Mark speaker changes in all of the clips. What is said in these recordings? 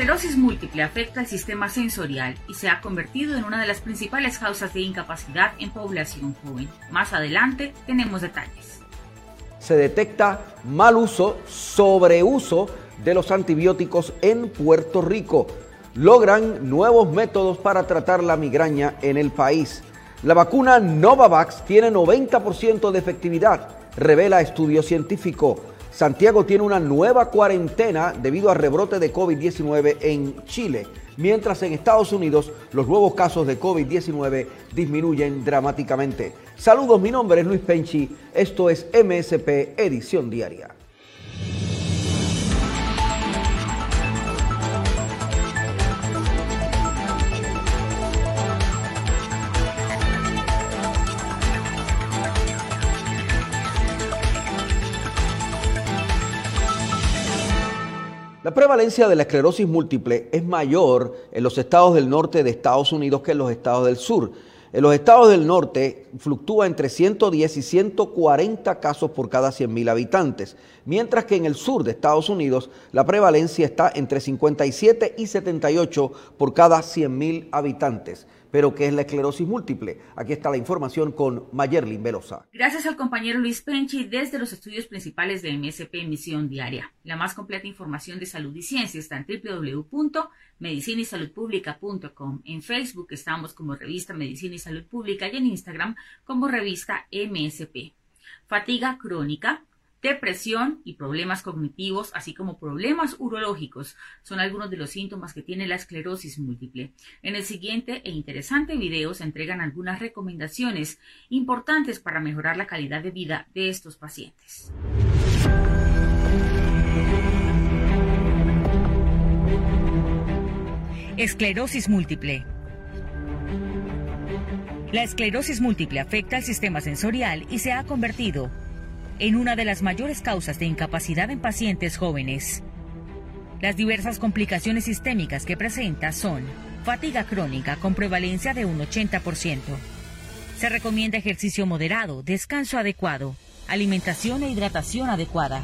Speaker 1: Esclerosis múltiple afecta el sistema sensorial y se ha convertido en una de las principales causas de incapacidad en población joven. Más adelante tenemos detalles.
Speaker 2: Se detecta mal uso, sobreuso de los antibióticos en Puerto Rico. Logran nuevos métodos para tratar la migraña en el país. La vacuna Novavax tiene 90% de efectividad, revela estudio científico. Santiago tiene una nueva cuarentena debido al rebrote de COVID-19 en Chile, mientras en Estados Unidos los nuevos casos de COVID-19 disminuyen dramáticamente. Saludos, mi nombre es Luis Penchi, esto es MSP Edición Diaria. La prevalencia de la esclerosis múltiple es mayor en los estados del norte de Estados Unidos que en los estados del sur. En los estados del norte fluctúa entre 110 y 140 casos por cada 100.000 habitantes, mientras que en el sur de Estados Unidos la prevalencia está entre 57 y 78 por cada 100.000 habitantes. Pero, ¿qué es la esclerosis múltiple? Aquí está la información con Mayerlin Velosa.
Speaker 1: Gracias al compañero Luis Penchi desde los estudios principales de MSP Misión Diaria. La más completa información de salud y ciencia está en www.medicinaysaludpublica.com. En Facebook estamos como revista Medicina y Salud Pública y en Instagram como revista MSP. Fatiga crónica, Depresión y problemas cognitivos, así como problemas urológicos, son algunos de los síntomas que tiene la esclerosis múltiple. En el siguiente e interesante video se entregan algunas recomendaciones importantes para mejorar la calidad de vida de estos pacientes. Esclerosis múltiple. La esclerosis múltiple afecta al sistema sensorial y se ha convertido en una de las mayores causas de incapacidad en pacientes jóvenes. Las diversas complicaciones sistémicas que presenta son fatiga crónica con prevalencia de un 80%. Se recomienda ejercicio moderado, descanso adecuado, alimentación e hidratación adecuada.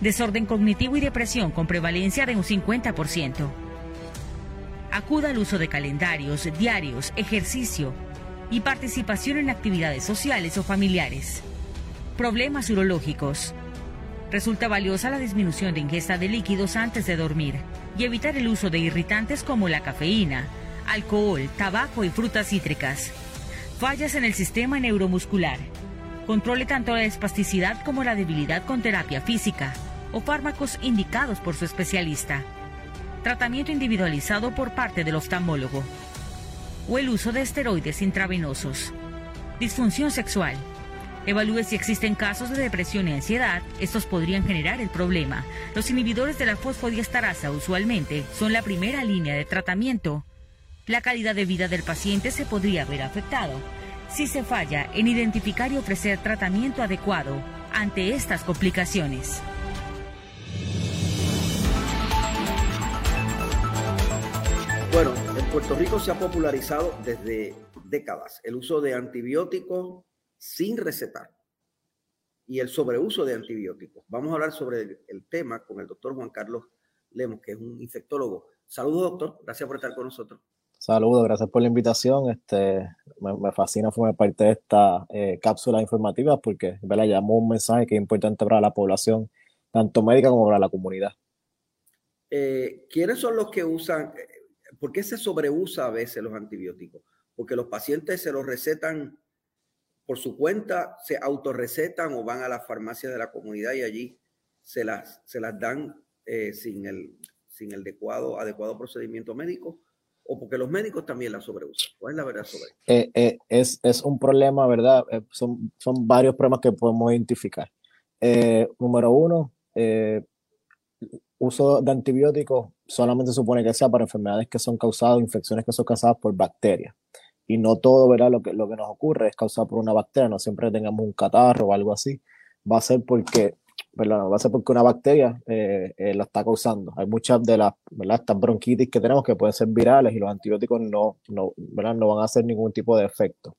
Speaker 1: Desorden cognitivo y depresión con prevalencia de un 50%. Acuda al uso de calendarios, diarios, ejercicio y participación en actividades sociales o familiares. Problemas urológicos. Resulta valiosa la disminución de ingesta de líquidos antes de dormir y evitar el uso de irritantes como la cafeína, alcohol, tabaco y frutas cítricas. Fallas en el sistema neuromuscular. Controle tanto la espasticidad como la debilidad con terapia física o fármacos indicados por su especialista. Tratamiento individualizado por parte del oftalmólogo. O el uso de esteroides intravenosos. Disfunción sexual Evalúe si existen casos de depresión y ansiedad. Estos podrían generar el problema. Los inhibidores de la fosfodiesterasa usualmente son la primera línea de tratamiento. La calidad de vida del paciente se podría ver afectado si se falla en identificar y ofrecer tratamiento adecuado ante estas complicaciones.
Speaker 2: Bueno, en Puerto Rico se ha popularizado desde décadas el uso de antibióticos sin recetar y el sobreuso de antibióticos. Vamos a hablar sobre el, tema con el doctor Juan Carlos Lemos, que es un infectólogo. Saludos, doctor. Gracias por estar con nosotros.
Speaker 3: Saludos, gracias por la invitación. Este, me, fascina formar parte de esta eh, cápsula informativa porque ¿verdad? llamó un mensaje que es importante para la población, tanto médica como para la comunidad.
Speaker 2: Eh, ¿Quiénes son los que usan? Eh, ¿Por qué se sobreusa a veces los antibióticos? Porque los pacientes se los recetan por su cuenta se autorrecetan o van a la farmacia de la comunidad y allí se las, se las dan eh, sin, el, sin el adecuado, adecuado procedimiento médico o porque los médicos también la sobreusan. ¿Cuál es la verdad sobre
Speaker 3: eso? Eh, eh, es, es, un problema, ¿verdad? son, son varios problemas que podemos identificar. número uno, uso de antibióticos solamente supone que sea para enfermedades que son causadas, infecciones que son causadas por bacterias. Y no todo, ¿verdad? Lo que, lo que nos ocurre es causado por una bacteria, no siempre tengamos un catarro o algo así. Va a ser porque, ¿verdad? Va a ser porque una bacteria eh, eh, la está causando. Hay muchas de las, ¿verdad? Estas bronquitis que tenemos que pueden ser virales y los antibióticos no, no, ¿verdad? no van a hacer ningún tipo de efecto.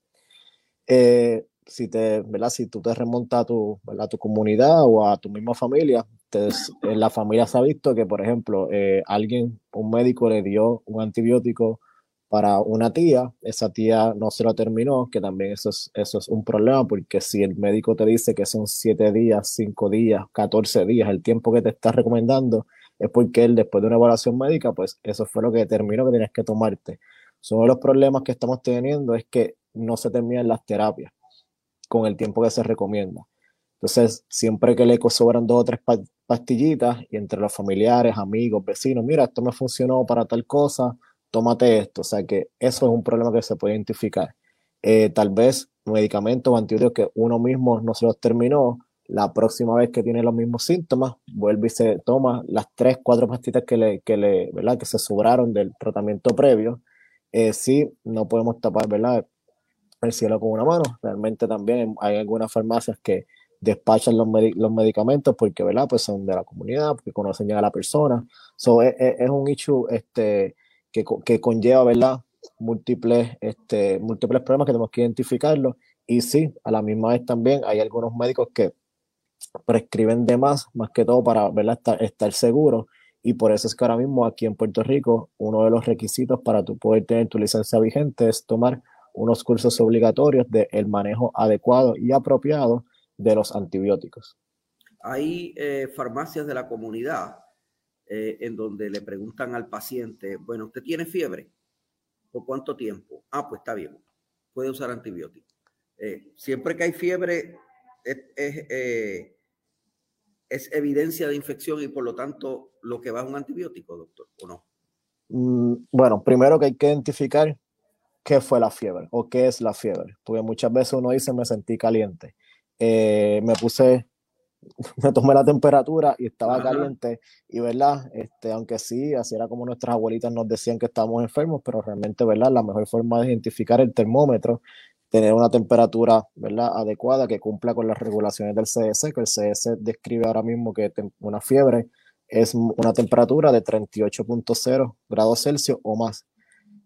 Speaker 3: Eh, si, te, ¿verdad? si tú te remontas a tu, ¿verdad? tu comunidad o a tu misma familia, en la familia se ha visto que, por ejemplo, alguien, un médico le dio un antibiótico para una tía, esa tía no se lo terminó, que también eso es, eso es un problema, porque si el médico te dice que son 7 días, 5 días, 14 días, el tiempo que te está recomendando, es porque él, después de una evaluación médica, pues eso fue lo que determinó que tienes que tomarte. Uno de los problemas que estamos teniendo es que no se terminan las terapias con el tiempo que se recomienda. Entonces, siempre que le sobran dos o tres pastillitas y entre los familiares, amigos, vecinos, mira, esto me funcionó para tal cosa, tómate esto. O sea que eso es un problema que se puede identificar. Eh, tal vez medicamentos o antibióticos que uno mismo no se los terminó, la próxima vez que tiene los mismos síntomas, vuelve y se toma las tres, cuatro pastillas que le, que le, ¿verdad? Que se sobraron del tratamiento previo. Eh, sí, no podemos tapar, ¿verdad? El cielo con una mano. Realmente también hay algunas farmacias que despachan los, los medicamentos porque, ¿verdad? Pues son de la comunidad, porque conocen ya a la persona. So, es, es, un issue este, que, que, conlleva, ¿verdad? Múltiples, este, múltiples problemas que tenemos que identificarlos. Y sí, a la misma vez también hay algunos médicos que prescriben de más, más que todo para, ¿verdad? Estar, estar seguro. Y por eso es que ahora mismo aquí en Puerto Rico, uno de los requisitos para tu poder tener tu licencia vigente es tomar unos cursos obligatorios de el manejo adecuado y apropiado de los antibióticos.
Speaker 2: Hay eh, farmacias de la comunidad eh, en donde le preguntan al paciente, bueno, ¿usted tiene fiebre? ¿Por cuánto tiempo? Ah, pues está bien, puede usar antibióticos. Eh, siempre que hay fiebre es, es, evidencia de infección y por lo tanto lo que va es un antibiótico, doctor, ¿o no?
Speaker 3: Mm, bueno, primero que hay que identificar qué fue la fiebre o qué es la fiebre, porque muchas veces uno dice me sentí caliente eh, me puse, me tomé la temperatura y estaba caliente y, ¿verdad? Este, aunque sí, así era como nuestras abuelitas nos decían que estábamos enfermos, pero realmente, ¿verdad? La mejor forma de identificar el termómetro, tener una temperatura, ¿verdad? Adecuada que cumpla con las regulaciones del CS, que el CS describe ahora mismo que una fiebre es una temperatura de 38.0 grados Celsius o más.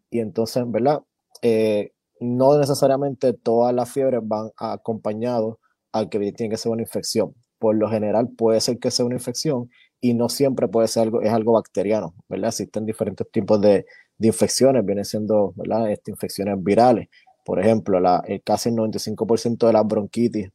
Speaker 3: Y entonces, ¿verdad? Eh, no necesariamente todas las fiebres van acompañadas al que tiene que ser una infección. Por lo general puede ser que sea una infección y no siempre puede ser algo, es algo bacteriano, ¿verdad? Existen diferentes tipos de, infecciones, vienen siendo, ¿verdad? Estas infecciones virales. Por ejemplo, el casi el 95% de las bronquitis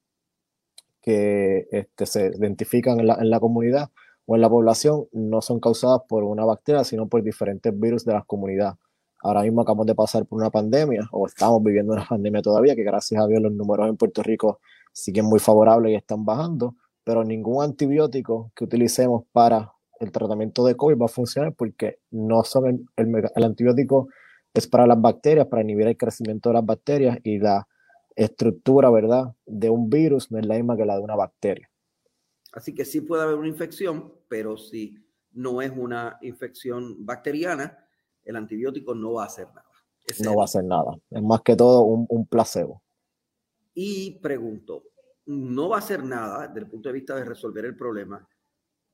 Speaker 3: que este, se identifican en la, en la comunidad o en la población no son causadas por una bacteria, sino por diferentes virus de la comunidad. Ahora mismo acabamos de pasar por una pandemia, o estamos viviendo una pandemia todavía, que gracias a Dios los números en Puerto Rico siguen muy favorables y están bajando, pero ningún antibiótico que utilicemos para el tratamiento de COVID va a funcionar porque no son el, antibiótico es para las bacterias, para inhibir el crecimiento de las bacterias y la estructura, ¿verdad?, de un virus no es la misma que la de una bacteria.
Speaker 2: Así que sí puede haber una infección, pero si no es una infección bacteriana, el antibiótico no va a hacer nada.
Speaker 3: no va a hacer nada. Es más que todo un, un placebo.
Speaker 2: Y pregunto, no va a hacer nada desde el punto de vista de resolver el problema,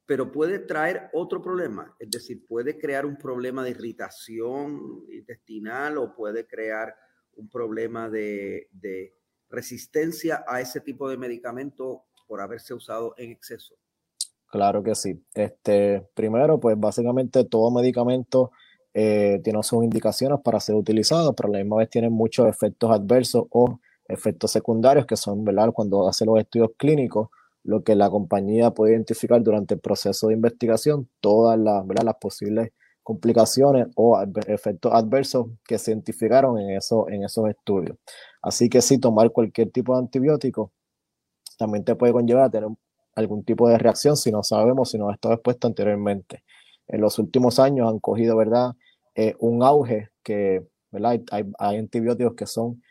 Speaker 2: pero puede traer otro problema, es decir, puede crear un problema de irritación intestinal o puede crear un problema de, resistencia a ese tipo de medicamento por haberse usado en exceso.
Speaker 3: Claro que sí. Este, primero, pues básicamente todo medicamento eh, tiene sus indicaciones para ser utilizado, pero a la misma vez tiene muchos efectos adversos o efectos secundarios, que son, ¿verdad? Cuando hace los estudios clínicos, lo que la compañía puede identificar durante el proceso de investigación, todas las, las posibles complicaciones o efectos adversos que se identificaron en, eso, en esos estudios. Así que si tomar cualquier tipo de antibiótico también te puede conllevar a tener algún tipo de reacción si no sabemos, si no ha estado expuesto anteriormente. En los últimos años han cogido, ¿verdad? Eh, un auge que, ¿verdad? Hay, hay antibióticos que son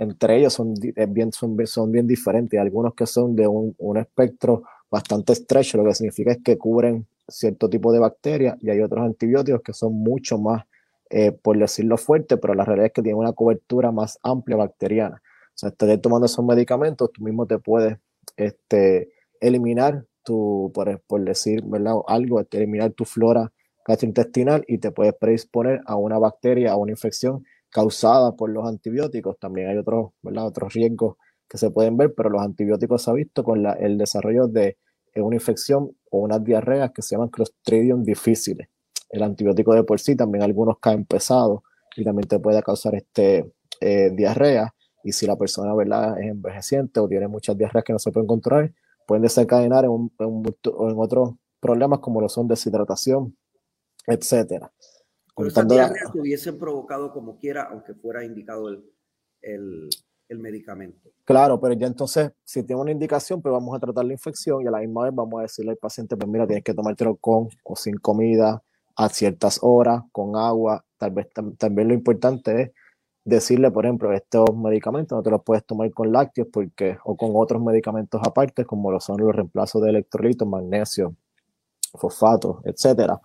Speaker 3: entre ellos son bien, son, son bien diferentes. Algunos que son de un, espectro bastante estrecho, lo que significa es que cubren cierto tipo de bacterias y hay otros antibióticos que son mucho más, eh, por decirlo fuerte, pero la realidad es que tienen una cobertura más amplia bacteriana. O sea, estar tomando esos medicamentos, tú mismo te puedes este, eliminar tu, por, por decir ¿verdad? algo, eliminar tu flora gastrointestinal y te puedes predisponer a una bacteria, a una infección causada por los antibióticos. También hay otros, otros riesgos que se pueden ver, pero los antibióticos se ha visto con el desarrollo de una infección o unas diarreas que se llaman Clostridium difíciles. El antibiótico de por sí también algunos caen pesados y también te puede causar este, eh, diarrea. Y si la persona es envejeciente o tiene muchas diarreas que no se pueden controlar, pueden desencadenar en, en, en otros problemas como lo son deshidratación, etcétera.
Speaker 4: Esas diarreas hubiesen provocado como quiera, aunque fuera indicado el, el, el, medicamento.
Speaker 3: Claro, pero ya entonces, si tiene una indicación, pues vamos a tratar la infección y a la misma vez vamos a decirle al paciente, pues mira, tienes que tomártelo con o sin comida, a ciertas horas, con agua. Tal vez también lo importante es decirle, por ejemplo, estos medicamentos no te los puedes tomar con lácteos porque, o con otros medicamentos aparte, como lo son los reemplazos de electrolitos, magnesio, fosfato, etcétera,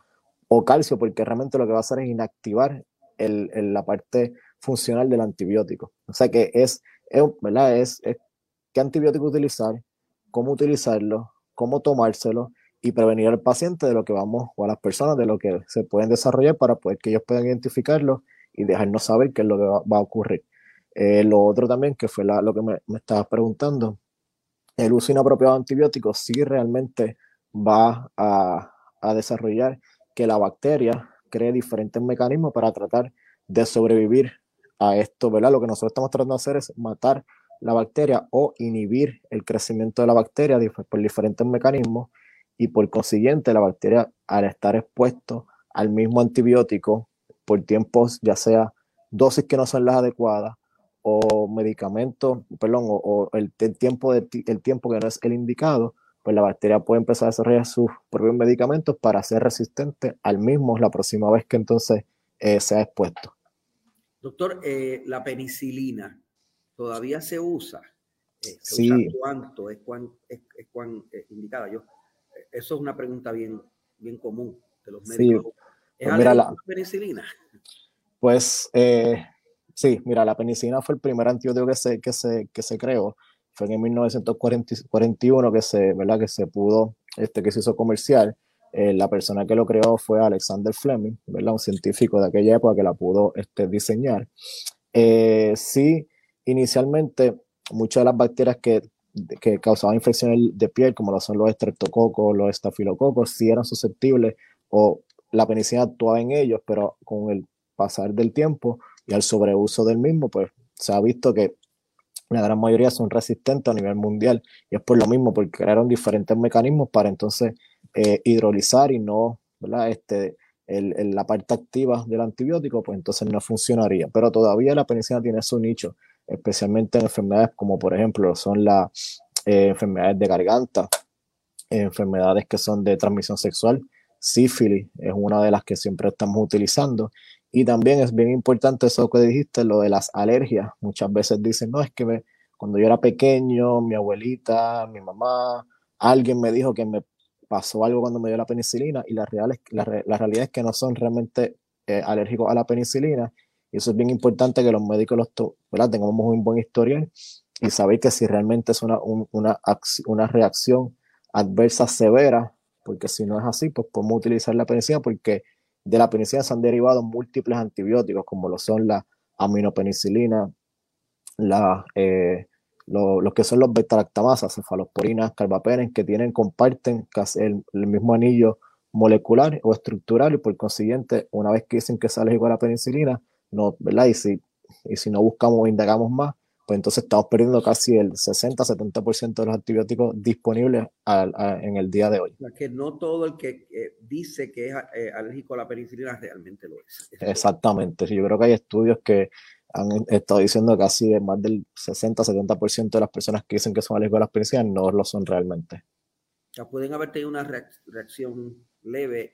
Speaker 3: o calcio, porque realmente lo que va a hacer es inactivar el, la parte funcional del antibiótico. O sea que es, es ¿verdad? Es, qué antibiótico utilizar, cómo utilizarlo, cómo tomárselo y prevenir al paciente de lo que vamos, o a las personas de lo que se pueden desarrollar para poder que ellos puedan identificarlo y dejarnos saber qué es lo que va, a ocurrir. Eh, lo otro también, que fue lo que me, me, estabas preguntando, el uso inapropiado de antibióticos sí realmente va a, a desarrollar que la bacteria cree diferentes mecanismos para tratar de sobrevivir a esto, ¿verdad? Lo que nosotros estamos tratando de hacer es matar la bacteria o inhibir el crecimiento de la bacteria por diferentes mecanismos y por consiguiente la bacteria al estar expuesto al mismo antibiótico por tiempos, ya sea dosis que no son las adecuadas o medicamentos, perdón, o, el, tiempo el tiempo que no es el indicado, pues la bacteria puede empezar a desarrollar sus propios medicamentos para ser resistente al mismo la próxima vez que entonces eh, sea expuesto.
Speaker 4: Doctor, eh, la penicilina todavía se usa.
Speaker 3: Eh, sí.
Speaker 4: ¿Cuánto es, cuán, es, indicada? Yo, eso es una pregunta bien, bien común de los médicos. ¿Es
Speaker 3: pues la
Speaker 4: penicilina?
Speaker 3: Pues sí, mira, la penicilina fue el primer antibiótico que se, que se, que se creó fue en 1941 que se, ¿verdad? que se pudo, este, que se hizo comercial. Eh, la persona que lo creó fue Alexander Fleming, ¿verdad? un científico de aquella época que la pudo este, diseñar. Eh, sí, inicialmente muchas de las bacterias que, que causaban infecciones de piel, como lo son los estreptococos, los estafilococos, sí eran susceptibles o la penicilina actuaba en ellos, pero con el pasar del tiempo y al sobreuso del mismo, pues se ha visto que la gran mayoría son resistentes a nivel mundial y es por lo mismo, porque crearon diferentes mecanismos para entonces eh, hidrolizar y no. Este, el, la parte activa del antibiótico, pues entonces no funcionaría. Pero todavía la penicilina tiene su nicho, especialmente en enfermedades como por ejemplo son las eh, enfermedades de garganta, enfermedades que son de transmisión sexual, sífilis es una de las que siempre estamos utilizando y también es bien importante eso que dijiste, lo de las alergias. Muchas veces dicen, no, es que cuando yo era pequeño, mi abuelita, mi mamá, alguien me dijo que me pasó algo cuando me dio la penicilina y la, real la, realidad es que no son realmente eh, alérgicos a la penicilina. Y eso es bien importante que los médicos los ¿verdad? tengamos un buen historial y saber que si realmente es una, una, una reacción adversa severa, porque si no es así, pues podemos utilizar la penicilina porque de la penicilina se han derivado múltiples antibióticos, como lo son la aminopenicilina, la, eh, lo, que son los beta-lactamasas, cefalosporinas, carbapenem, que tienen, comparten casi el, mismo anillo molecular o estructural y por consiguiente, una vez que dicen que sale igual a la penicilina, no, ¿verdad? Y si, y si no buscamos o indagamos más, pues entonces estamos perdiendo casi el 60-70% de los antibióticos disponibles en el día de hoy.
Speaker 4: que no todo el que eh, dice que es eh, alérgico a la penicilina realmente lo es.
Speaker 3: Exactamente. Yo creo que hay estudios que han estado diciendo que casi de más del 60-70% de las personas que dicen que son alérgicos a las penicilinas no lo son realmente.
Speaker 4: Ya pueden haber tenido una reacción leve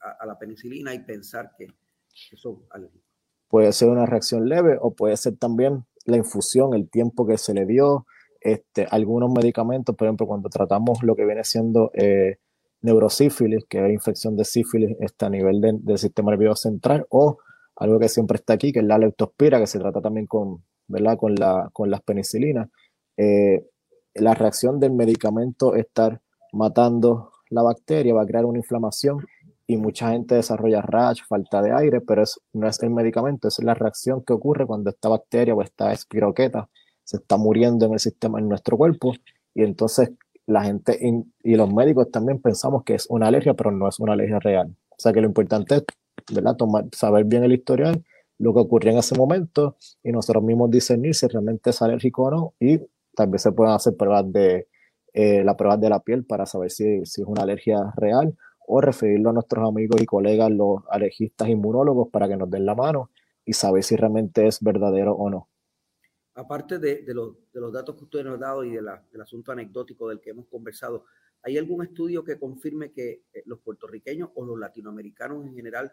Speaker 4: a, la penicilina y pensar que, que son alérgicos.
Speaker 3: Puede ser una reacción leve o puede ser también la infusión, el tiempo que se le dio, este, algunos medicamentos, por ejemplo, cuando tratamos lo que viene siendo eh, neurosífilis, que es infección de sífilis está a nivel del sistema nervioso central, o algo que siempre está aquí, que es la leptospira, que se trata también con, ¿verdad? con, la, con las penicilinas. Eh, la reacción del medicamento estar matando la bacteria va a crear una inflamación y mucha gente desarrolla rash, falta de aire, pero es, no es el medicamento, es la reacción que ocurre cuando esta bacteria o esta espiroqueta se está muriendo en el sistema, en nuestro cuerpo, y entonces la gente y los médicos también pensamos que es una alergia, pero no es una alergia real. O sea que lo importante es ¿verdad? Tomar, saber bien el historial, lo que ocurrió en ese momento, y nosotros mismos discernir si realmente es alérgico o no, y también se pueden hacer pruebas de eh, las pruebas de la piel para saber si, si es una alergia real o referirlo a nuestros amigos y colegas, los alergistas inmunólogos, para que nos den la mano y saber si realmente es verdadero o no.
Speaker 4: Aparte de, de, los, de los, datos que usted nos ha dado y de la, del asunto anecdótico del que hemos conversado, ¿hay algún estudio que confirme que eh, los puertorriqueños o los latinoamericanos en general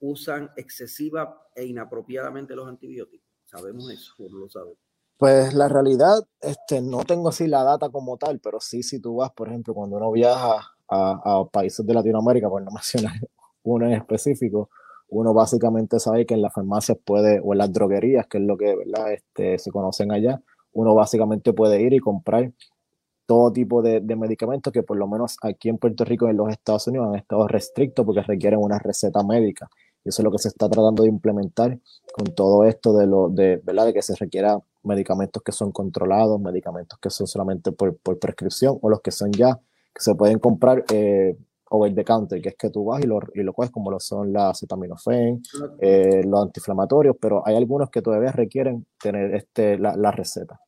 Speaker 4: usan excesiva e inapropiadamente los antibióticos? ¿Sabemos eso o no lo sabemos?
Speaker 3: Pues la realidad, este, no tengo así la data como tal, pero sí, si tú vas, por ejemplo, cuando uno viaja a, países de Latinoamérica, por no mencionar uno en específico, uno básicamente sabe que en las farmacias puede, o en las droguerías, que es lo que ¿verdad? Este, se conocen allá, uno básicamente puede ir y comprar todo tipo de, de, medicamentos que por lo menos aquí en Puerto Rico y en los Estados Unidos han estado restrictos porque requieren una receta médica. Y eso es lo que se está tratando de implementar con todo esto de, lo, de, ¿verdad? de que se requiera medicamentos que son controlados, medicamentos que son solamente por, por prescripción o los que son ya que se pueden comprar eh, over the counter, que es que tú vas y lo, y lo coges como lo son las acetaminofén, eh, los antiinflamatorios, pero hay algunos que todavía requieren tener este, la, la receta.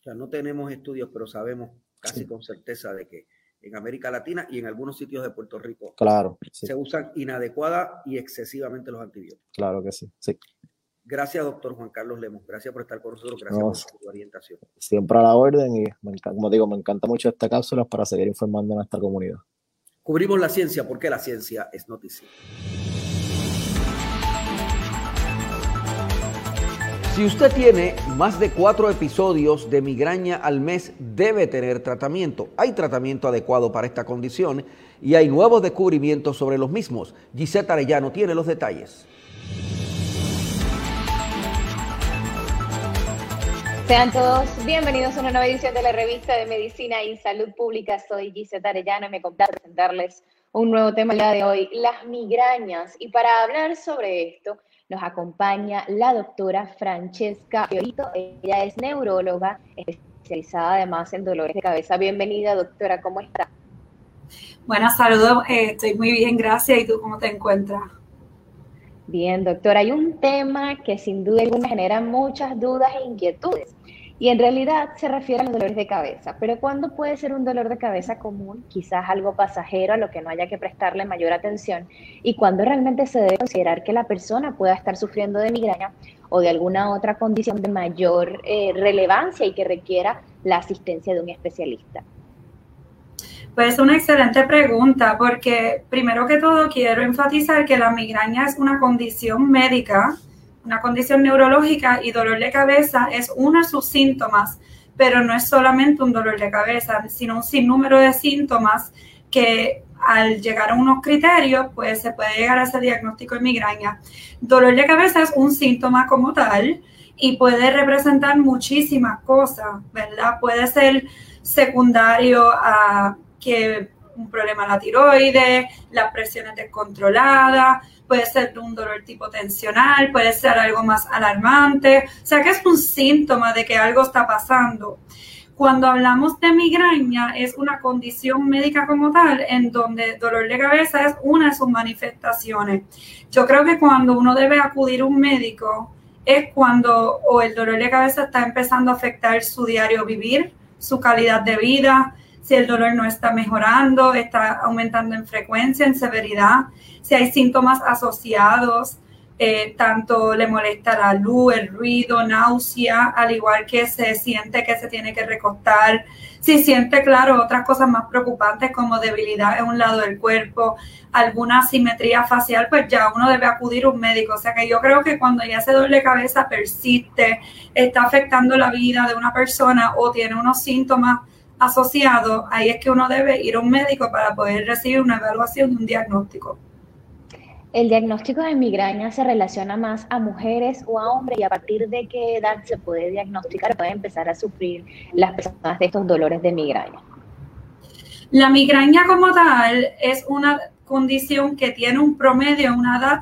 Speaker 4: O sea, no tenemos estudios, pero sabemos casi con certeza de que en América Latina y en algunos sitios de Puerto Rico
Speaker 3: claro,
Speaker 4: se usan inadecuada y excesivamente los antibióticos.
Speaker 3: Claro que sí, sí.
Speaker 4: Gracias, doctor Juan Carlos Lemos. Gracias por estar con nosotros. Gracias por su orientación.
Speaker 3: Siempre a la orden y, como digo, me encanta mucho esta cápsula para seguir informando a nuestra comunidad.
Speaker 4: Cubrimos la ciencia porque la ciencia es noticia.
Speaker 2: Si usted tiene más de cuatro episodios de migraña al mes, debe tener tratamiento. Hay tratamiento adecuado para esta condición y hay nuevos descubrimientos sobre los mismos. Gisette Arellano tiene los detalles.
Speaker 5: Sean todos bienvenidos a una nueva edición de la revista de Medicina y Salud Pública. Soy Gisette Arellano y me complace presentarles un nuevo tema el día de hoy, las migrañas. Y para hablar sobre esto, nos acompaña la doctora Francesca Fiorito. Ella es neuróloga, especializada además en dolores de cabeza. Bienvenida, doctora, ¿cómo está?
Speaker 6: Buenas, saludos. Eh, estoy muy bien, gracias. ¿Y tú cómo te encuentras?
Speaker 5: Bien, doctora, hay un tema que sin duda alguna genera muchas dudas e inquietudes y en realidad se refiere a los dolores de cabeza. Pero ¿cuándo puede ser un dolor de cabeza común? Quizás algo pasajero a lo que no haya que prestarle mayor atención y cuándo realmente se debe considerar que la persona pueda estar sufriendo de migraña o de alguna otra condición de mayor eh, relevancia y que requiera la asistencia de un especialista.
Speaker 6: Pues es una excelente pregunta porque primero que todo quiero enfatizar que la migraña es una condición médica, una condición neurológica y dolor de cabeza es uno de sus síntomas, pero no es solamente un dolor de cabeza, sino un sinnúmero de síntomas que al llegar a unos criterios, pues se puede llegar a ese diagnóstico de migraña. Dolor de cabeza es un síntoma como tal y puede representar muchísimas cosas, ¿verdad? Puede ser secundario a que un problema en la tiroides, las presiones descontroladas, puede ser un dolor tipo tensional, puede ser algo más alarmante, o sea que es un síntoma de que algo está pasando. Cuando hablamos de migraña, es una condición médica como tal, en donde dolor de cabeza es una de sus manifestaciones. Yo creo que cuando uno debe acudir a un médico es cuando o el dolor de cabeza está empezando a afectar su diario vivir, su calidad de vida, si el dolor no está mejorando, está aumentando en frecuencia, en severidad, si hay síntomas asociados, eh, tanto le molesta la luz, el ruido, náusea, al igual que se siente que se tiene que recostar, si siente, claro, otras cosas más preocupantes como debilidad en un lado del cuerpo, alguna asimetría facial, pues ya uno debe acudir a un médico. O sea que yo creo que cuando ya ese dolor de cabeza persiste, está afectando la vida de una persona o tiene unos síntomas asociado, ahí es que uno debe ir a un médico para poder recibir una evaluación de un diagnóstico.
Speaker 5: ¿El diagnóstico de migraña se relaciona más a mujeres o a hombres y a partir de qué edad se puede diagnosticar, puede empezar a sufrir las personas de estos dolores de migraña?
Speaker 6: La migraña como tal es una condición que tiene un promedio, una edad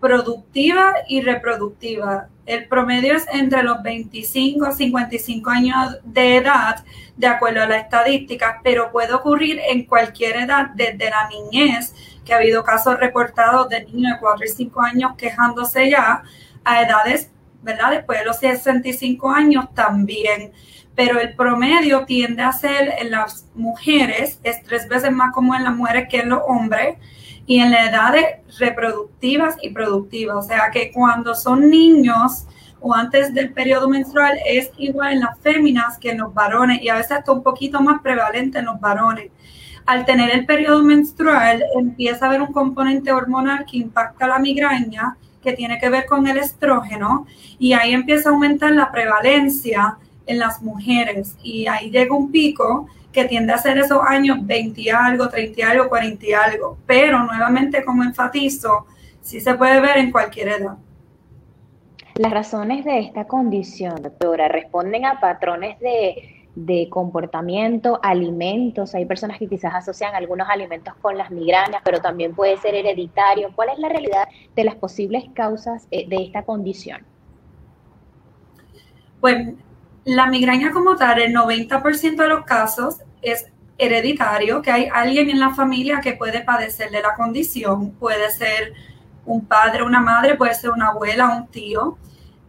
Speaker 6: productiva y reproductiva. El promedio es entre los 25 a 55 años de edad, de acuerdo a las estadísticas, pero puede ocurrir en cualquier edad, desde la niñez, que ha habido casos reportados de niños de 4 y 5 años quejándose ya, a edades, ¿verdad? Después de los 65 años también. Pero el promedio tiende a ser en las mujeres, es tres veces más común en las mujeres que en los hombres y en las edades reproductivas y productivas. O sea que cuando son niños o antes del periodo menstrual es igual en las féminas que en los varones y a veces hasta un poquito más prevalente en los varones. Al tener el periodo menstrual empieza a haber un componente hormonal que impacta la migraña, que tiene que ver con el estrógeno, y ahí empieza a aumentar la prevalencia en las mujeres y ahí llega un pico que tiende a ser esos años 20 y algo, 30 y algo, 40 y algo. Pero nuevamente, como enfatizo, sí se puede ver en cualquier edad.
Speaker 5: Las razones de esta condición, doctora, responden a patrones de, de, comportamiento, alimentos. Hay personas que quizás asocian algunos alimentos con las migrañas, pero también puede ser hereditario. ¿Cuál es la realidad de las posibles causas eh, de esta condición?
Speaker 6: Pues la migraña como tal, el 90% de los casos es hereditario, que hay alguien en la familia que puede padecer de la condición, puede ser un padre, una madre, puede ser una abuela, un tío.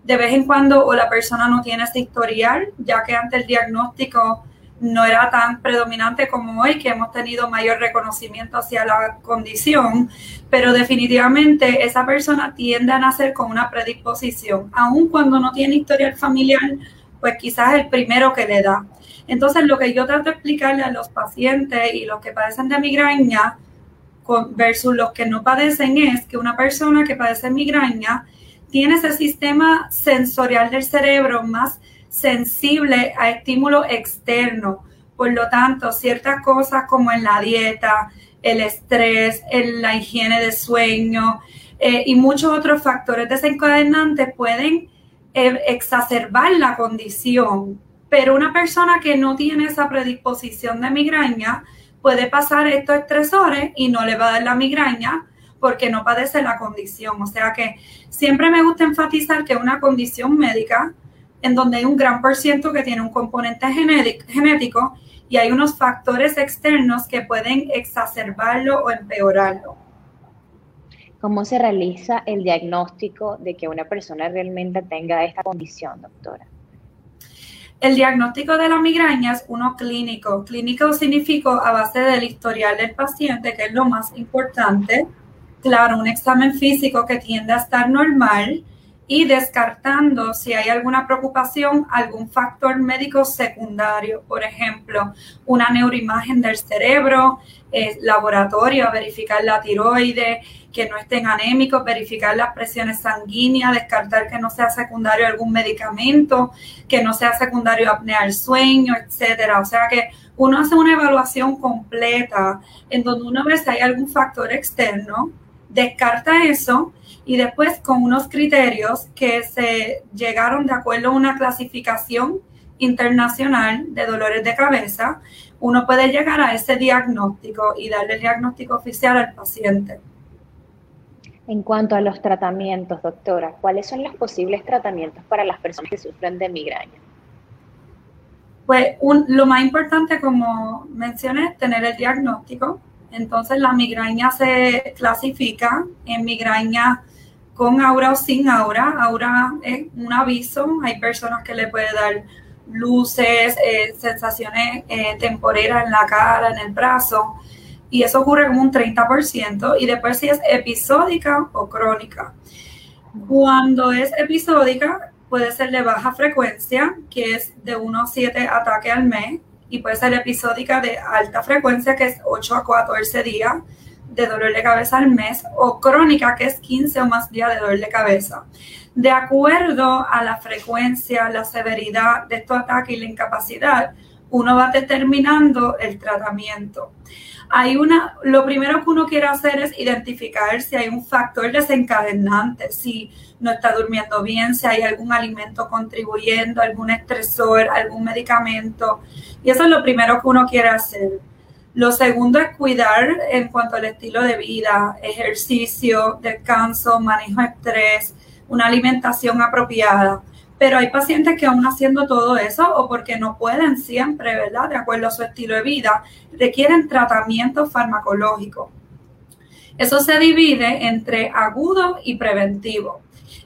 Speaker 6: De vez en cuando o la persona no tiene ese historial, ya que antes el diagnóstico no era tan predominante como hoy, que hemos tenido mayor reconocimiento hacia la condición, pero definitivamente esa persona tiende a nacer con una predisposición, aun cuando no tiene historial familiar pues quizás el primero que le da. Entonces, lo que yo trato de explicarle a los pacientes y los que padecen de migraña versus los que no padecen es que una persona que padece migraña tiene ese sistema sensorial del cerebro más sensible a estímulo externo. Por lo tanto, ciertas cosas como en la dieta, el estrés, la higiene de sueño eh, y muchos otros factores desencadenantes pueden eh, exacerbar la condición, pero una persona que no tiene esa predisposición de migraña puede pasar estos estresores y no le va a dar la migraña porque no padece la condición. O sea que siempre me gusta enfatizar que es una condición médica en donde hay un gran por ciento que tiene un componente genético y hay unos factores externos que pueden exacerbarlo o empeorarlo.
Speaker 5: ¿Cómo se realiza el diagnóstico de que una persona realmente tenga esta condición, doctora?
Speaker 6: El diagnóstico de la migraña es uno clínico. Clínico significa a base del historial del paciente, que es lo más importante. Claro, un examen físico que tiende a estar normal y descartando si hay alguna preocupación, algún factor médico secundario, por ejemplo, una neuroimagen del cerebro, eh, laboratorio, verificar la tiroide, que no estén anémicos, verificar las presiones sanguíneas, descartar que no sea secundario algún medicamento, que no sea secundario apnea al sueño, etcétera. O sea que uno hace una evaluación completa en donde uno ve si hay algún factor externo, descarta eso y después con unos criterios que se llegaron de acuerdo a una clasificación internacional de dolores de cabeza, uno puede llegar a ese diagnóstico y darle el diagnóstico oficial al paciente.
Speaker 5: En cuanto a los tratamientos, doctora, ¿cuáles son los posibles tratamientos para las personas que sufren de migraña?
Speaker 6: Pues lo más importante, como mencioné, es tener el diagnóstico. Entonces la migraña se clasifica en migraña con aura o sin aura. Aura es un aviso, hay personas que le puede dar luces, eh, sensaciones eh, temporeras en la cara, en el brazo, y eso ocurre como un 30%, y después si es episódica o crónica. Cuando es episódica, puede ser de baja frecuencia, que es de 1 a 7 ataques al mes, y puede ser episódica de alta frecuencia, que es 8 a 14 días de dolor de cabeza al mes o crónica, que es 15 o más días de dolor de cabeza. De acuerdo a la frecuencia, la severidad de estos ataques y la incapacidad, uno va determinando el tratamiento. Hay una, lo primero que uno quiere hacer es identificar si hay un factor desencadenante, si no está durmiendo bien, si hay algún alimento contribuyendo, algún estresor, algún medicamento. Y eso es lo primero que uno quiere hacer. Lo segundo es cuidar en cuanto al estilo de vida, ejercicio, descanso, manejo de estrés, una alimentación apropiada. Pero hay pacientes que aún haciendo todo eso o porque no pueden siempre, ¿verdad? De acuerdo a su estilo de vida, requieren tratamiento farmacológico. Eso se divide entre agudo y preventivo.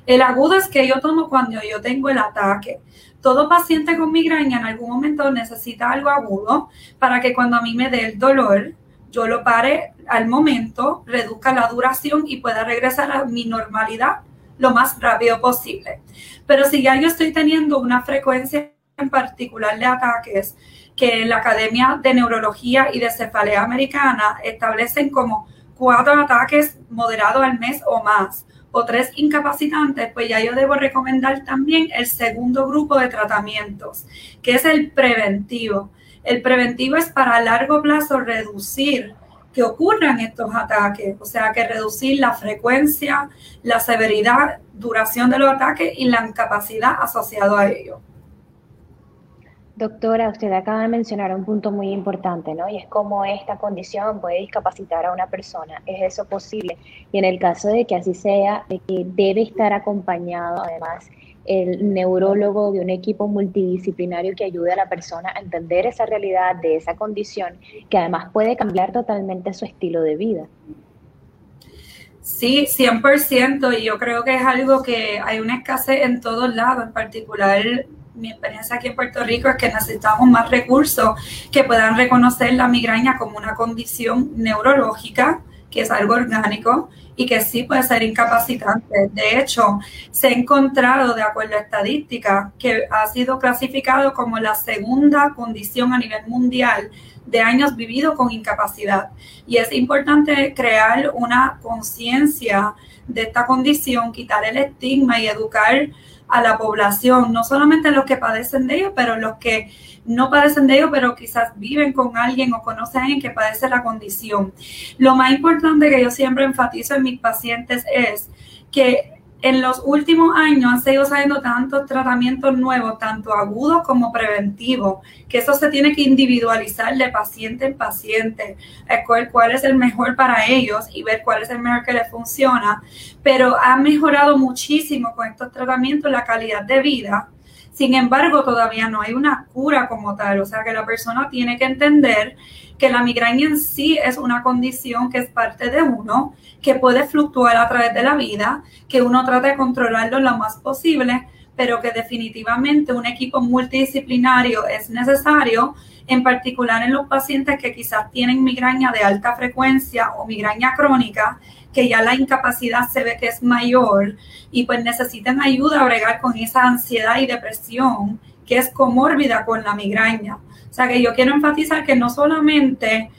Speaker 6: El agudo es que yo tomo cuando yo tengo el ataque. Todo paciente con migraña en algún momento necesita algo agudo para que cuando a mí me dé el dolor, yo lo pare al momento, reduzca la duración y pueda regresar a mi normalidad lo más rápido posible. Pero si ya yo estoy teniendo una frecuencia en particular de ataques que la Academia de Neurología y de Cefalea Americana establecen como cuatro ataques moderados al mes o más, o tres incapacitantes, pues ya yo debo recomendar también el segundo grupo de tratamientos, que es el preventivo. El preventivo es para a largo plazo reducir que ocurran estos ataques, o sea, que reducir la frecuencia, la severidad, duración de los ataques y la incapacidad asociado a ello.
Speaker 5: Doctora, usted acaba de mencionar un punto muy importante, ¿no? Y es cómo esta condición puede discapacitar a una persona. ¿Es eso posible? Y en el caso de que así sea, de que debe estar acompañado además el neurólogo de un equipo multidisciplinario que ayude a la persona a entender esa realidad de esa condición, que además puede cambiar totalmente su estilo de vida.
Speaker 6: Sí, 100%, y yo creo que es algo que hay una escasez en todos lados, en particular mi experiencia aquí en Puerto Rico es que necesitamos más recursos que puedan reconocer la migraña como una condición neurológica, que es algo orgánico, y que sí puede ser incapacitante. De hecho, se ha encontrado, de acuerdo a estadística, que ha sido clasificado como la segunda condición a nivel mundial de años vividos con incapacidad. Y es importante crear una conciencia de esta condición, quitar el estigma y educar a la población, no solamente los que padecen de ello, pero los que no padecen de ello, pero quizás viven con alguien o conocen a alguien que padece la condición. Lo más importante que yo siempre enfatizo en mis pacientes es que en los últimos años han seguido saliendo tantos tratamientos nuevos, tanto agudos como preventivos, que eso se tiene que individualizar de paciente en paciente, cuál, cuál es el mejor para ellos y ver cuál es el mejor que les funciona. Pero ha mejorado muchísimo con estos tratamientos la calidad de vida sin embargo, todavía no hay una cura como tal, o sea que la persona tiene que entender que la migraña en sí es una condición que es parte de uno, que puede fluctuar a través de la vida, que uno trata de controlarlo lo más posible, pero que definitivamente un equipo multidisciplinario es necesario, en particular en los pacientes que quizás tienen migraña de alta frecuencia o migraña crónica, que ya la incapacidad se ve que es mayor y pues necesitan ayuda a bregar con esa ansiedad y depresión que es comórbida con la migraña. O sea que yo quiero enfatizar que no solamente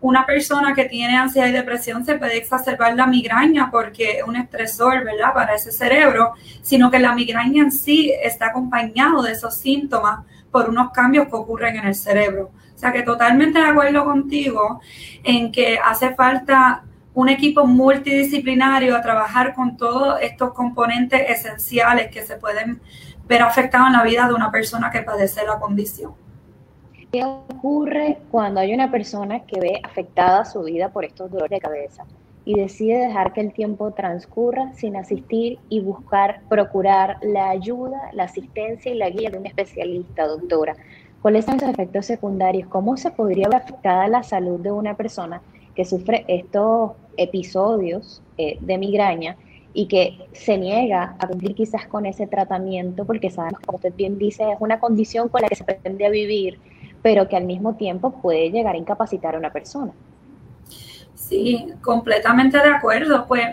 Speaker 6: una persona que tiene ansiedad y depresión se puede exacerbar la migraña porque es un estresor, ¿verdad?, para ese cerebro, sino que la migraña en sí está acompañado de esos síntomas por unos cambios que ocurren en el cerebro. O sea que totalmente de acuerdo contigo en que hace falta un equipo multidisciplinario a trabajar con todos estos componentes esenciales que se pueden ver afectados en la vida de una persona que padece la condición.
Speaker 5: ¿Qué ocurre cuando hay una persona que ve afectada su vida por estos dolores de cabeza y decide dejar que el tiempo transcurra sin asistir y buscar, procurar la ayuda, la asistencia y la guía de un especialista, doctora? ¿Cuáles son los efectos secundarios? ¿Cómo se podría ver afectada la salud de una persona que sufre estos episodios eh, de migraña y que se niega a cumplir quizás con ese tratamiento porque sabemos, como usted bien dice, es una condición con la que se pretende vivir, pero que al mismo tiempo puede llegar a incapacitar a una persona.
Speaker 6: Sí, completamente de acuerdo. Pues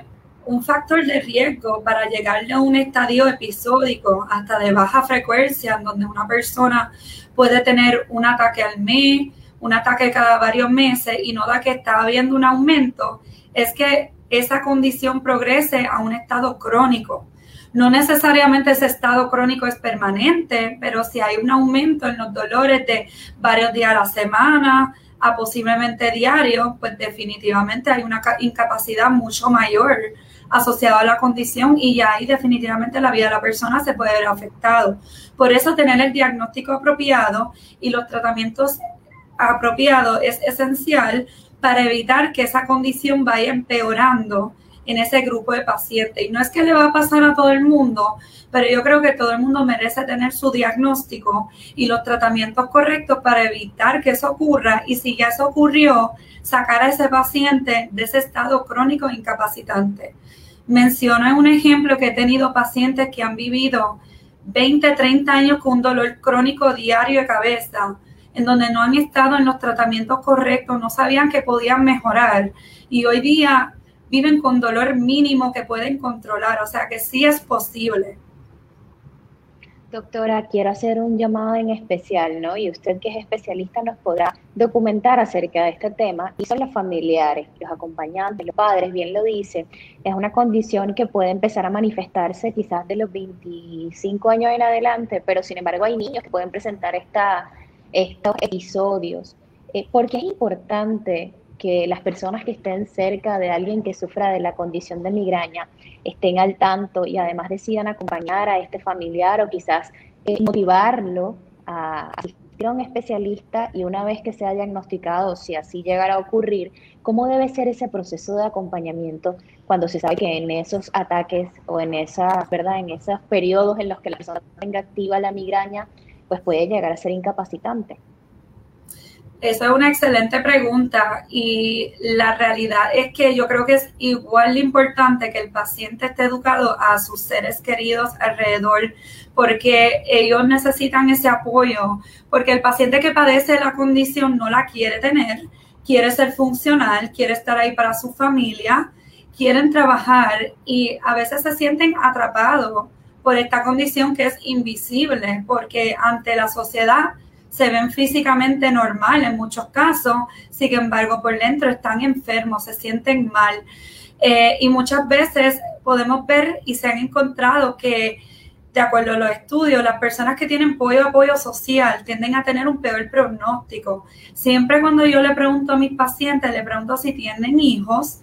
Speaker 6: un factor de riesgo para llegar a un estadio episódico hasta de baja frecuencia, en donde una persona puede tener un ataque al mes, un ataque cada varios meses y no da que está habiendo un aumento, es que esa condición progrese a un estado crónico. No necesariamente ese estado crónico es permanente, pero si hay un aumento en los dolores de varios días a la semana, a posiblemente diario, pues definitivamente hay una incapacidad mucho mayor asociada a la condición y ya ahí definitivamente la vida de la persona se puede ver afectado. Por eso tener el diagnóstico apropiado y los tratamientos apropiados es esencial para evitar que esa condición vaya empeorando en ese grupo de pacientes. Y no es que le va a pasar a todo el mundo, pero yo creo que todo el mundo merece tener su diagnóstico y los tratamientos correctos para evitar que eso ocurra y si ya eso ocurrió, sacar a ese paciente de ese estado crónico incapacitante. Menciono un ejemplo que he tenido pacientes que han vivido 20, 30 años con un dolor crónico diario de cabeza, en donde no han estado en los tratamientos correctos, no sabían que podían mejorar y hoy día viven con dolor mínimo que pueden controlar, o sea que sí es posible.
Speaker 5: Doctora, quiero hacer un llamado en especial, ¿no? Y usted que es especialista nos podrá documentar acerca de este tema. Y son los familiares, los acompañantes, los padres, bien lo dice. Es una condición que puede empezar a manifestarse quizás de los 25 años en adelante, pero sin embargo hay niños que pueden presentar esta, estos episodios. Eh, porque es importante que las personas que estén cerca de alguien que sufra de la condición de migraña estén al tanto y además decidan acompañar a este familiar o quizás eh, motivarlo a asistir a un especialista y una vez que sea diagnosticado, si así llegara a ocurrir, cómo debe ser ese proceso de acompañamiento cuando se sabe que en esos ataques o en esas, ¿verdad? En esos periodos en los que la persona tenga activa la migraña, pues puede llegar a ser incapacitante.
Speaker 6: Esa es una excelente pregunta y la realidad es que yo creo que es igual de importante que el paciente esté educado a sus seres queridos alrededor porque ellos necesitan ese apoyo, porque el paciente que padece la condición no la quiere tener, quiere ser funcional, quiere estar ahí para su familia, quieren trabajar y a veces se sienten atrapados por esta condición que es invisible porque ante la sociedad se ven físicamente normal en muchos casos, sin embargo por dentro están enfermos, se sienten mal. Eh, y muchas veces podemos ver y se han encontrado que, de acuerdo a los estudios, las personas que tienen apoyo, apoyo social tienden a tener un peor pronóstico. Siempre cuando yo le pregunto a mis pacientes, le pregunto si tienen hijos,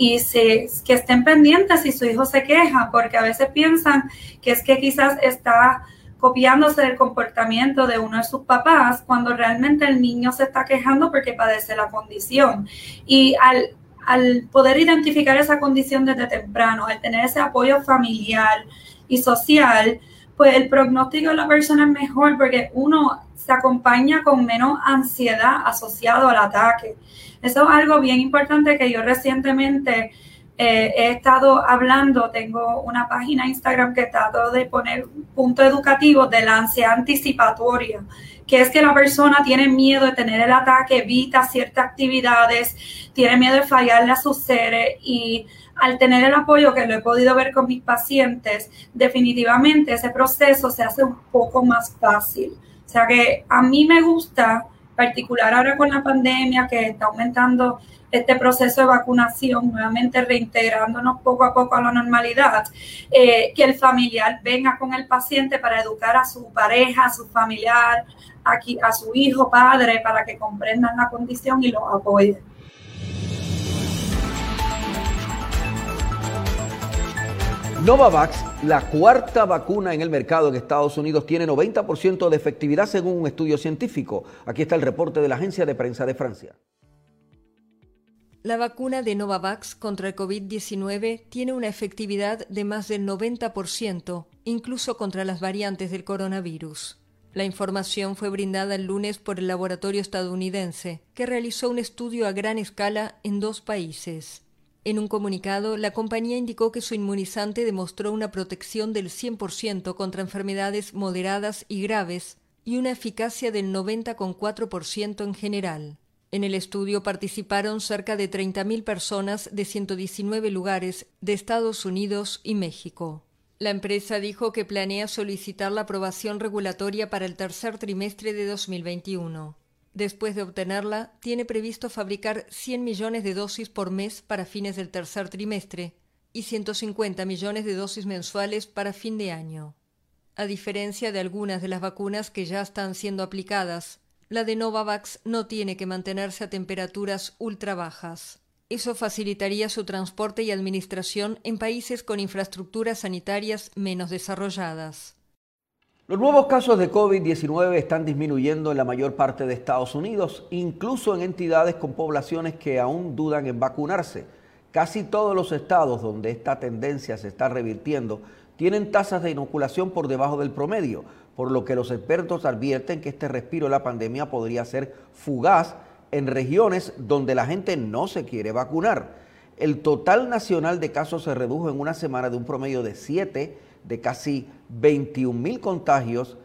Speaker 6: y si, que estén pendientes si su hijo se queja, porque a veces piensan que es que quizás está copiándose del comportamiento de uno de sus papás cuando realmente el niño se está quejando porque padece la condición. Y al, al poder identificar esa condición desde temprano, al tener ese apoyo familiar y social, pues el pronóstico de la persona es mejor porque uno se acompaña con menos ansiedad asociado al ataque. Eso es algo bien importante que yo recientemente eh, he estado hablando, tengo una página Instagram que trato de poner punto educativo de la ansiedad anticipatoria, que es que la persona tiene miedo de tener el ataque, evita ciertas actividades, tiene miedo de fallarle a sus seres y al tener el apoyo que lo he podido ver con mis pacientes, definitivamente ese proceso se hace un poco más fácil. O sea que a mí me gusta, particular ahora con la pandemia que está aumentando este proceso de vacunación, nuevamente reintegrándonos poco a poco a la normalidad, eh, que el familiar venga con el paciente para educar a su pareja, a su familiar, aquí, a su hijo, padre, para que comprendan la condición y lo apoyen.
Speaker 2: Novavax, la cuarta vacuna en el mercado en Estados Unidos, tiene 90% de efectividad según un estudio científico. Aquí está el reporte de la agencia de prensa de Francia.
Speaker 7: La vacuna de Novavax contra el COVID-19 tiene una efectividad de más del 90%, incluso contra las variantes del coronavirus. La información fue brindada el lunes por el laboratorio estadounidense, que realizó un estudio a gran escala en dos países. En un comunicado, la compañía indicó que su inmunizante demostró una protección del 100% contra enfermedades moderadas y graves y una eficacia del 90,4% en general. En el estudio participaron cerca de 30.000 personas de 119 lugares de Estados Unidos y México. La empresa dijo que planea solicitar la aprobación regulatoria para el tercer trimestre de 2021. Después de obtenerla, tiene previsto fabricar 100 millones de dosis por mes para fines del tercer trimestre y 150 millones de dosis mensuales para fin de año. A diferencia de algunas de las vacunas que ya están siendo aplicadas, la de Novavax no tiene que mantenerse a temperaturas ultra bajas. Eso facilitaría su transporte y administración en países con infraestructuras sanitarias menos desarrolladas.
Speaker 2: Los nuevos casos de COVID-19 están disminuyendo en la mayor parte de Estados Unidos, incluso en entidades con poblaciones que aún dudan en vacunarse. Casi todos los estados donde esta tendencia se está revirtiendo tienen tasas de inoculación por debajo del promedio, por lo que los expertos advierten que este respiro de la pandemia podría ser fugaz en regiones donde la gente no se quiere vacunar. El total nacional de casos se redujo en una semana de un promedio de 7 de casi 21 mil contagios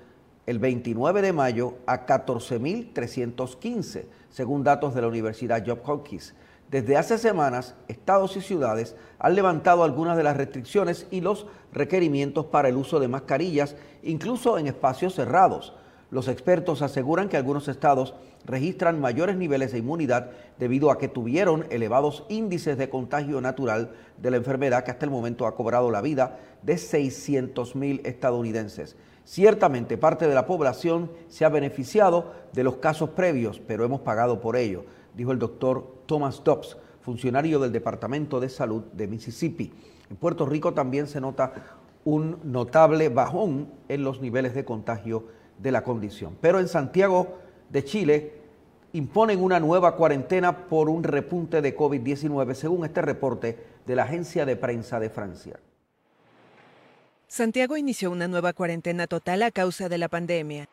Speaker 2: el 29 de mayo a 14.315, según datos de la Universidad Job Hopkins. Desde hace semanas, estados y ciudades han levantado algunas de las restricciones y los requerimientos para el uso de mascarillas, incluso en espacios cerrados. Los expertos aseguran que algunos estados registran mayores niveles de inmunidad debido a que tuvieron elevados índices de contagio natural de la enfermedad que hasta el momento ha cobrado la vida de 600 mil estadounidenses. Ciertamente parte de la población se ha beneficiado de los casos previos, pero hemos pagado por ello, dijo el doctor Thomas Dobbs, funcionario del Departamento de Salud de Mississippi. En Puerto Rico también se nota un notable bajón en los niveles de contagio de la condición. Pero en Santiago de Chile imponen una nueva cuarentena por un repunte de COVID-19, según este reporte de la agencia de prensa de Francia.
Speaker 8: Santiago inició una nueva cuarentena total a causa de la pandemia.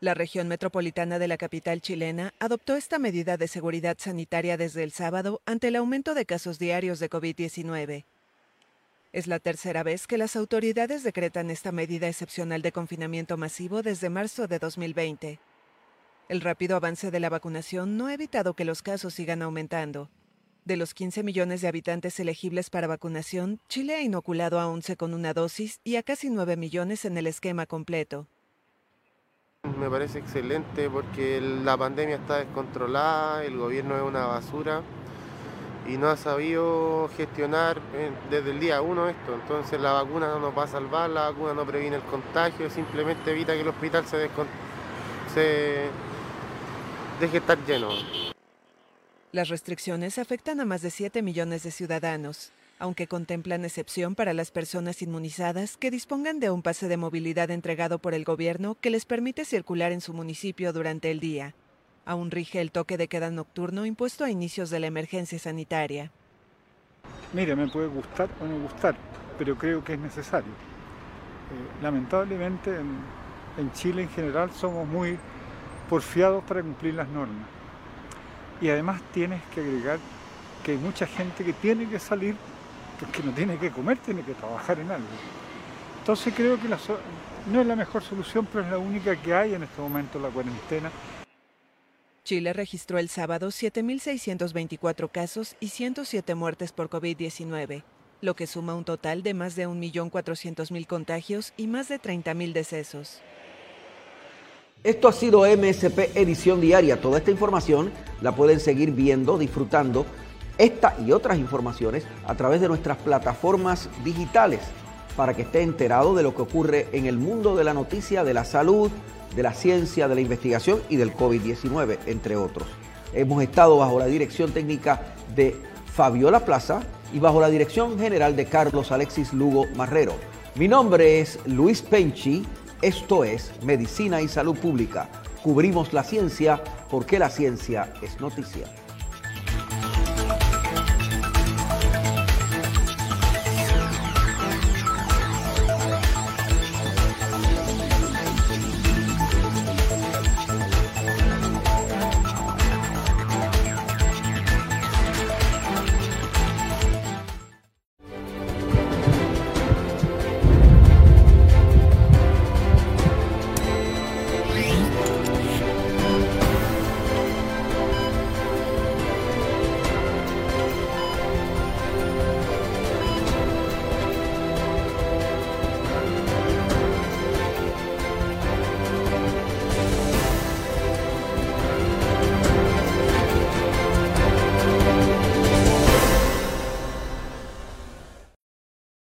Speaker 8: La región metropolitana de la capital chilena adoptó esta medida de seguridad sanitaria desde el sábado ante el aumento de casos diarios de COVID-19. Es la tercera vez que las autoridades decretan esta medida excepcional de confinamiento masivo desde marzo de 2020. El rápido avance de la vacunación no ha evitado que los casos sigan aumentando. De los 15 millones de habitantes elegibles para vacunación, Chile ha inoculado a 11 con una dosis y a casi 9 millones en el esquema completo.
Speaker 9: Me parece excelente porque la pandemia está descontrolada, el gobierno es una basura y no ha sabido gestionar eh, desde el día uno esto. Entonces la vacuna no nos va a salvar, la vacuna no previene el contagio, simplemente evita que el hospital se, se deje estar lleno.
Speaker 8: Las restricciones afectan a más de 7 millones de ciudadanos, aunque contemplan excepción para las personas inmunizadas que dispongan de un pase de movilidad entregado por el gobierno que les permite circular en su municipio durante el día. Aún rige el toque de queda nocturno impuesto a inicios de la emergencia sanitaria.
Speaker 10: Mire, me puede gustar o no gustar, pero creo que es necesario. Eh, lamentablemente en Chile en general somos muy porfiados para cumplir las normas. Y además tienes que agregar que hay mucha gente que tiene que salir porque no tiene que comer, tiene que trabajar en algo. Entonces creo que no es la mejor solución, pero es la única que hay en este momento, la cuarentena.
Speaker 8: Chile registró el sábado 7.624 casos y 107 muertes por COVID-19, lo que suma un total de más de 1.400.000 contagios y más de 30.000 decesos.
Speaker 2: Esto ha sido MSP Edición Diaria. Toda esta información la pueden seguir viendo, disfrutando esta y otras informaciones a través de nuestras plataformas digitales para que esté enterado de lo que ocurre en el mundo de la noticia, de la salud, de la ciencia, de la investigación y del COVID-19, entre otros. Hemos estado bajo la dirección técnica de Fabiola Plaza y bajo la dirección general de Carlos Alexis Lugo Marrero. Mi nombre es Luis Penchi esto es Medicina y Salud Pública. Cubrimos la ciencia porque la ciencia es noticia.